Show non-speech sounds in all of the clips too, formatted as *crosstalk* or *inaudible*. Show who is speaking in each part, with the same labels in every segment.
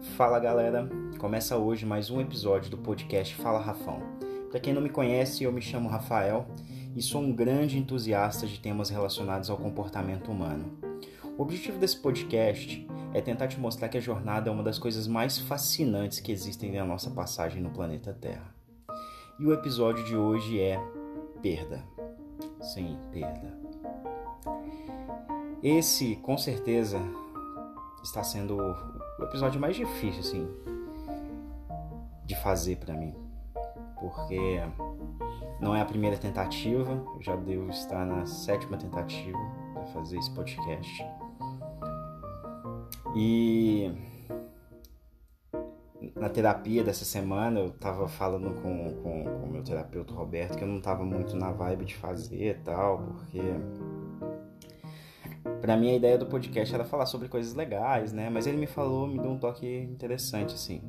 Speaker 1: Fala galera, começa hoje mais um episódio do podcast Fala Rafão. Para quem não me conhece, eu me chamo Rafael e sou um grande entusiasta de temas relacionados ao comportamento humano. O objetivo desse podcast é tentar te mostrar que a jornada é uma das coisas mais fascinantes que existem na nossa passagem no planeta Terra. E o episódio de hoje é perda. Sim, perda. Esse, com certeza, está sendo o episódio mais difícil, assim, de fazer para mim. Porque não é a primeira tentativa, eu já devo estar na sétima tentativa para fazer esse podcast. E na terapia dessa semana eu tava falando com, com, com o meu terapeuta Roberto que eu não tava muito na vibe de fazer e tal, porque Pra mim a ideia do podcast era falar sobre coisas legais, né? Mas ele me falou, me deu um toque interessante, assim.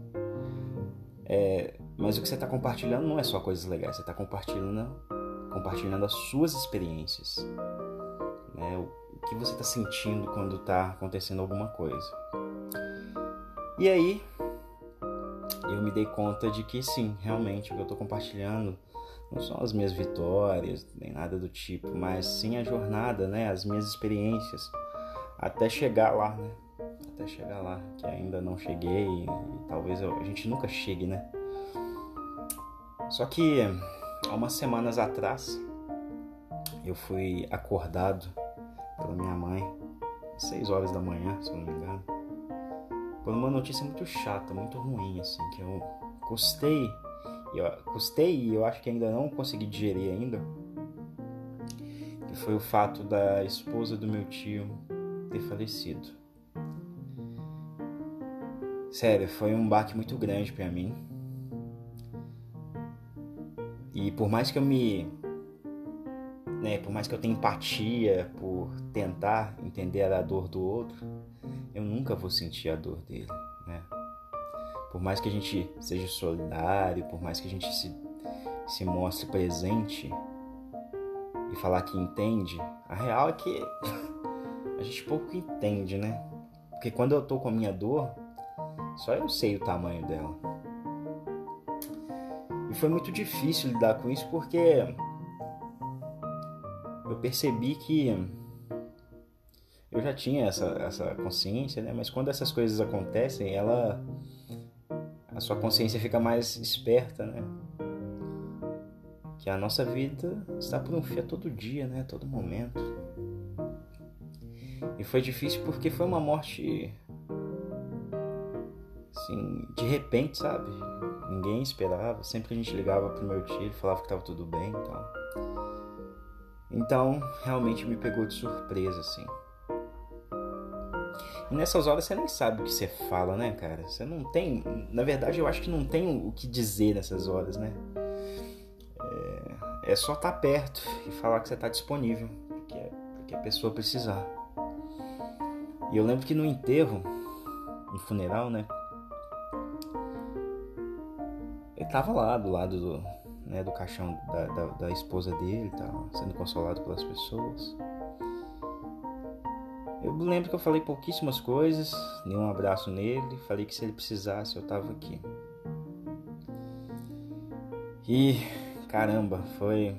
Speaker 1: É, mas o que você está compartilhando não é só coisas legais, você está compartilhando, compartilhando as suas experiências. Né? O que você está sentindo quando está acontecendo alguma coisa. E aí, eu me dei conta de que sim, realmente o que eu estou compartilhando não são as minhas vitórias, nem nada do tipo, mas sim a jornada, né? As minhas experiências até chegar lá, né? Até chegar lá, que ainda não cheguei e, talvez eu, a gente nunca chegue, né? Só que há umas semanas atrás eu fui acordado pela minha mãe, às 6 horas da manhã, se eu não me engano, por uma notícia muito chata, muito ruim, assim, que eu gostei eu custei e eu acho que ainda não consegui digerir ainda, que foi o fato da esposa do meu tio ter falecido. Sério, foi um baque muito grande para mim. E por mais que eu me né, por mais que eu tenha empatia por tentar entender a dor do outro, eu nunca vou sentir a dor dele? Por mais que a gente seja solidário, por mais que a gente se, se mostre presente e falar que entende, a real é que *laughs* a gente pouco entende, né? Porque quando eu tô com a minha dor, só eu sei o tamanho dela. E foi muito difícil lidar com isso porque eu percebi que eu já tinha essa, essa consciência, né? Mas quando essas coisas acontecem, ela a sua consciência fica mais esperta, né? Que a nossa vida está por um fio todo dia, né? Todo momento. E foi difícil porque foi uma morte assim, de repente, sabe? Ninguém esperava. Sempre a gente ligava pro meu tio, falava que tava tudo bem e tal. Então, realmente me pegou de surpresa, assim. Nessas horas você nem sabe o que você fala, né, cara? Você não tem. Na verdade, eu acho que não tem o que dizer nessas horas, né? É, é só estar tá perto e falar que você está disponível, porque, porque a pessoa precisar. E eu lembro que no enterro, no funeral, né? Ele tava lá do lado do, né, do caixão da, da, da esposa dele, tava sendo consolado pelas pessoas. Eu lembro que eu falei pouquíssimas coisas, dei um abraço nele, falei que se ele precisasse eu tava aqui. E caramba, foi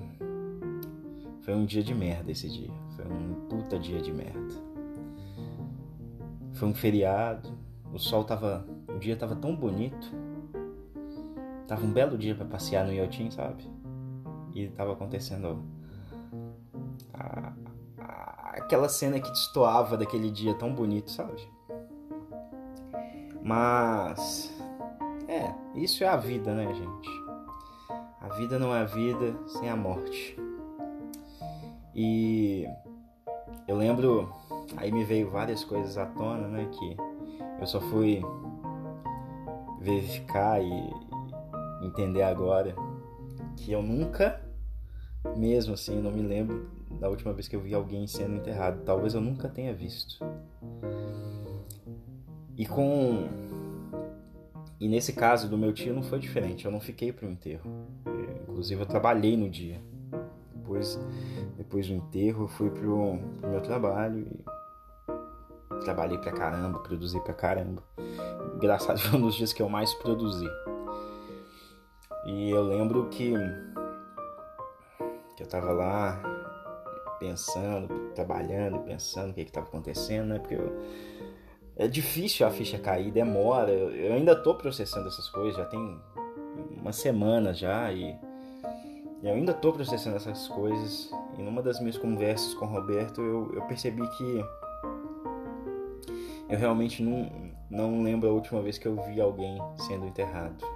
Speaker 1: foi um dia de merda esse dia. Foi um puta dia de merda. Foi um feriado, o sol tava, o dia tava tão bonito. Tava um belo dia para passear no iotim, sabe? E tava acontecendo aquela cena que destoava daquele dia tão bonito, sabe? Mas é, isso é a vida, né, gente? A vida não é vida sem a morte. E eu lembro, aí me veio várias coisas à tona, né, que eu só fui verificar e entender agora que eu nunca mesmo assim, não me lembro da última vez que eu vi alguém sendo enterrado. Talvez eu nunca tenha visto. E com. E nesse caso do meu tio não foi diferente. Eu não fiquei para o enterro. Inclusive eu trabalhei no dia. Depois, depois do enterro eu fui pro, pro meu trabalho e trabalhei pra caramba, produzi pra caramba. engraçado, *laughs* foi um dos dias que eu mais produzi. E eu lembro que, que eu tava lá pensando, trabalhando, pensando o que estava acontecendo, né? Porque eu, é difícil a ficha cair, demora. Eu, eu ainda tô processando essas coisas, já tem uma semana já e eu ainda tô processando essas coisas. E numa das minhas conversas com o Roberto, eu, eu percebi que eu realmente não, não lembro a última vez que eu vi alguém sendo enterrado.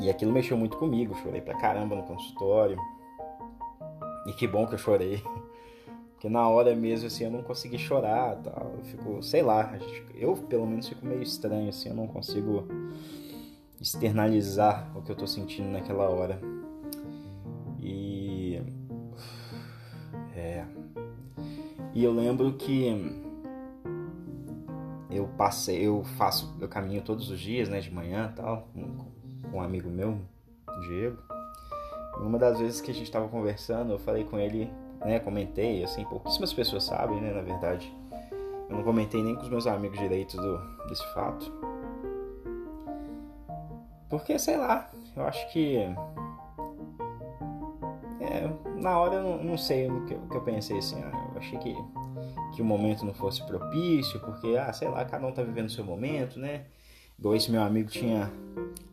Speaker 1: E aquilo mexeu muito comigo, chorei pra caramba no consultório. E que bom que eu chorei. Porque na hora mesmo, assim, eu não consegui chorar tal. Eu fico, sei lá, eu pelo menos fico meio estranho, assim, eu não consigo externalizar o que eu tô sentindo naquela hora. E. É. E eu lembro que eu passei, eu faço, eu caminho todos os dias, né, de manhã tal, com, com um amigo meu, Diego. Uma das vezes que a gente estava conversando, eu falei com ele, né, comentei, assim, pouquíssimas pessoas sabem, né, na verdade. Eu não comentei nem com os meus amigos direitos do, desse fato. Porque, sei lá, eu acho que. É, na hora eu não, não sei o que, o que, eu pensei assim. Ah, eu achei que, que o momento não fosse propício, porque, ah, sei lá, cada um tá vivendo o seu momento, né? Esse meu amigo tinha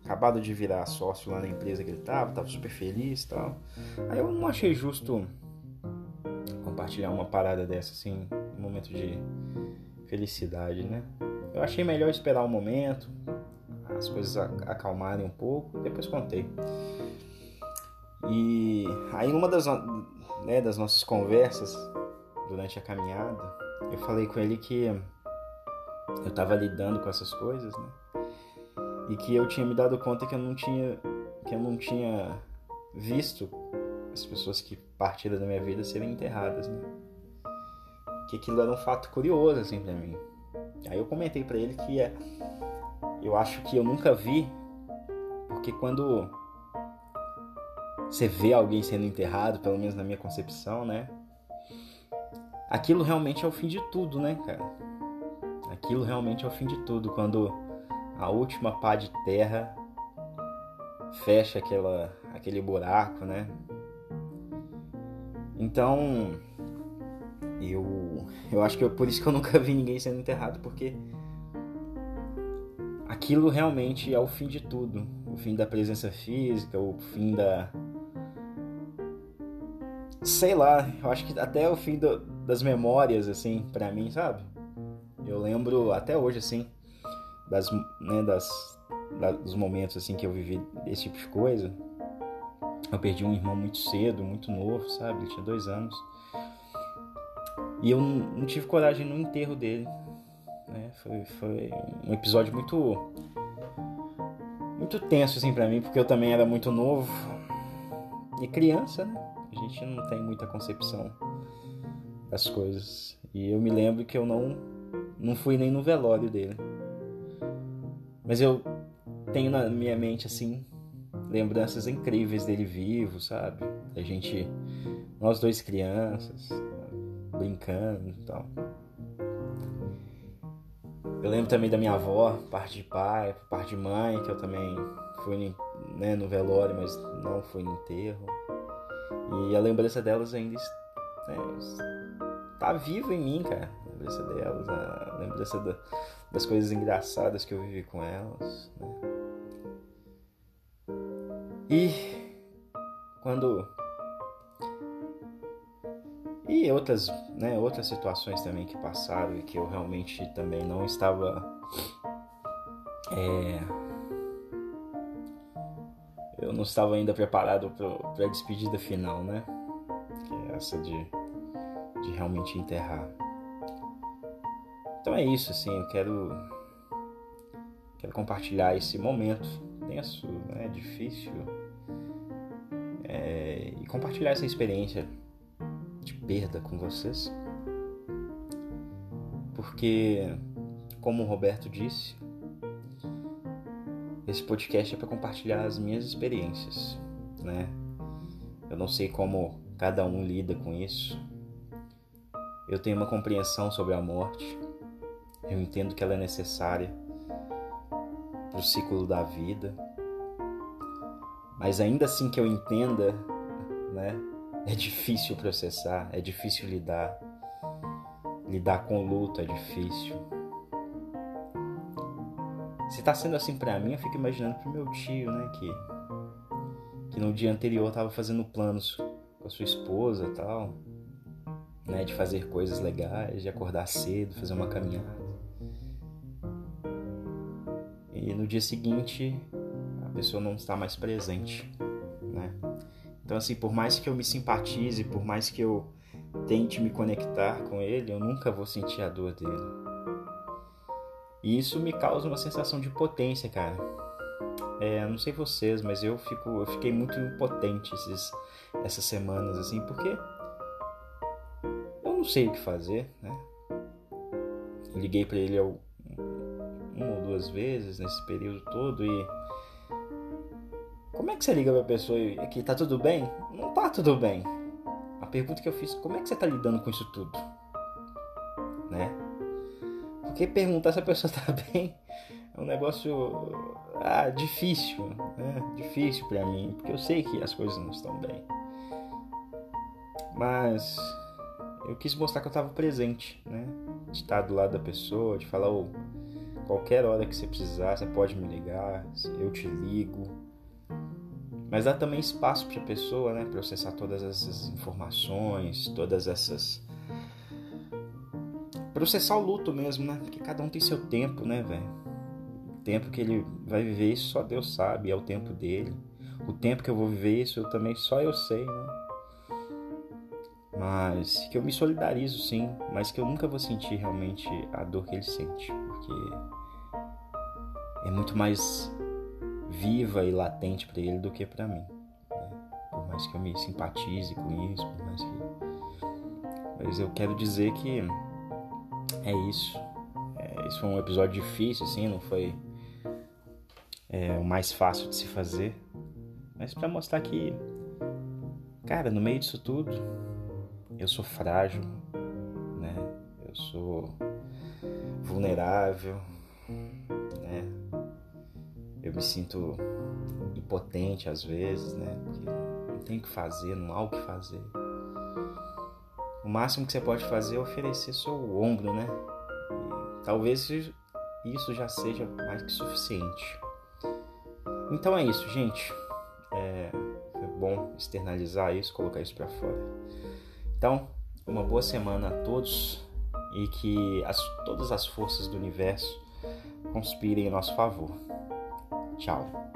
Speaker 1: acabado de virar sócio lá na empresa que ele tava, tava super feliz e tal. Aí eu não achei justo compartilhar uma parada dessa, assim, um momento de felicidade, né? Eu achei melhor esperar um momento, as coisas acalmarem um pouco, depois contei. E aí numa das, né, das nossas conversas durante a caminhada, eu falei com ele que eu estava lidando com essas coisas, né? E que eu tinha me dado conta que eu não tinha que eu não tinha visto as pessoas que partiram da minha vida serem enterradas, né? Que aquilo era um fato curioso assim para mim. Aí eu comentei para ele que é eu acho que eu nunca vi, porque quando você vê alguém sendo enterrado, pelo menos na minha concepção, né? Aquilo realmente é o fim de tudo, né, cara? Aquilo realmente é o fim de tudo, quando a última pá de terra fecha aquela, aquele buraco, né? Então, eu, eu acho que é por isso que eu nunca vi ninguém sendo enterrado, porque aquilo realmente é o fim de tudo. O fim da presença física, o fim da. Sei lá, eu acho que até o fim do, das memórias, assim, para mim, sabe? Eu lembro até hoje, assim, das, né, das, da, dos momentos, assim, que eu vivi esse tipo de coisa. Eu perdi um irmão muito cedo, muito novo, sabe? Ele tinha dois anos. E eu não tive coragem no enterro dele. Né? Foi, foi um episódio muito muito tenso assim para mim, porque eu também era muito novo e criança, né? A gente não tem muita concepção das coisas. E eu me lembro que eu não não fui nem no velório dele. Mas eu tenho na minha mente assim lembranças incríveis dele vivo, sabe? A gente nós dois crianças brincando e tal. Eu lembro também da minha avó, parte de pai, parte de mãe, que eu também fui né, no velório, mas não fui no enterro. E a lembrança delas ainda né, tá viva em mim, cara. A lembrança delas, a lembrança da, das coisas engraçadas que eu vivi com elas. Né? E quando e outras, né, outras situações também que passaram e que eu realmente também não estava é, eu não estava ainda preparado para a despedida final, né? Que é essa de, de realmente enterrar. Então é isso, assim, eu quero quero compartilhar esse momento tenso, né, difícil, é, e compartilhar essa experiência de perda com vocês. Porque, como o Roberto disse, esse podcast é para compartilhar as minhas experiências, né? Eu não sei como cada um lida com isso. Eu tenho uma compreensão sobre a morte. Eu entendo que ela é necessária para o ciclo da vida. Mas ainda assim que eu entenda, né? É difícil processar, é difícil lidar. Lidar com luto é difícil. Se tá sendo assim para mim, eu fico imaginando pro meu tio, né, que que no dia anterior tava fazendo planos com a sua esposa, tal, né, de fazer coisas legais, de acordar cedo, fazer uma caminhada. No dia seguinte, a pessoa não está mais presente, né? Então assim, por mais que eu me simpatize, por mais que eu tente me conectar com ele, eu nunca vou sentir a dor dele. E isso me causa uma sensação de potência, cara. É, não sei vocês, mas eu fico, eu fiquei muito impotente esses, essas semanas assim, porque eu não sei o que fazer, né? liguei para ele uma ou duas vezes nesse período todo e como é que você liga pra pessoa e que tá tudo bem? Não tá tudo bem. A pergunta que eu fiz, como é que você tá lidando com isso tudo? Né? Porque perguntar se a pessoa *laughs* tá bem é um negócio ah, difícil, né? Difícil para mim, porque eu sei que as coisas não estão bem. Mas eu quis mostrar que eu estava presente, né? De estar do lado da pessoa, de falar, oh, qualquer hora que você precisar, você pode me ligar, eu te ligo. Mas dá também espaço para a pessoa, né, processar todas essas informações, todas essas processar o luto mesmo, né? Porque cada um tem seu tempo, né, velho? tempo que ele vai viver isso só Deus sabe, é o tempo dele. O tempo que eu vou viver isso eu também só eu sei, né? Mas que eu me solidarizo sim, mas que eu nunca vou sentir realmente a dor que ele sente, porque é muito mais viva e latente para ele do que para mim. Né? Por mais que eu me simpatize com isso, por mais que. Mas eu quero dizer que é isso. É, isso foi um episódio difícil, assim, não foi é o mais fácil de se fazer, mas para mostrar que, cara, no meio disso tudo, eu sou frágil, né? Eu sou vulnerável, né? Eu me sinto impotente às vezes, né? Porque não tem o que fazer, não há o que fazer. O máximo que você pode fazer é oferecer seu ombro, né? E talvez isso já seja mais que suficiente. Então é isso, gente. É, é bom externalizar isso, colocar isso para fora. Então, uma boa semana a todos e que as, todas as forças do universo conspirem em nosso favor. Tchau.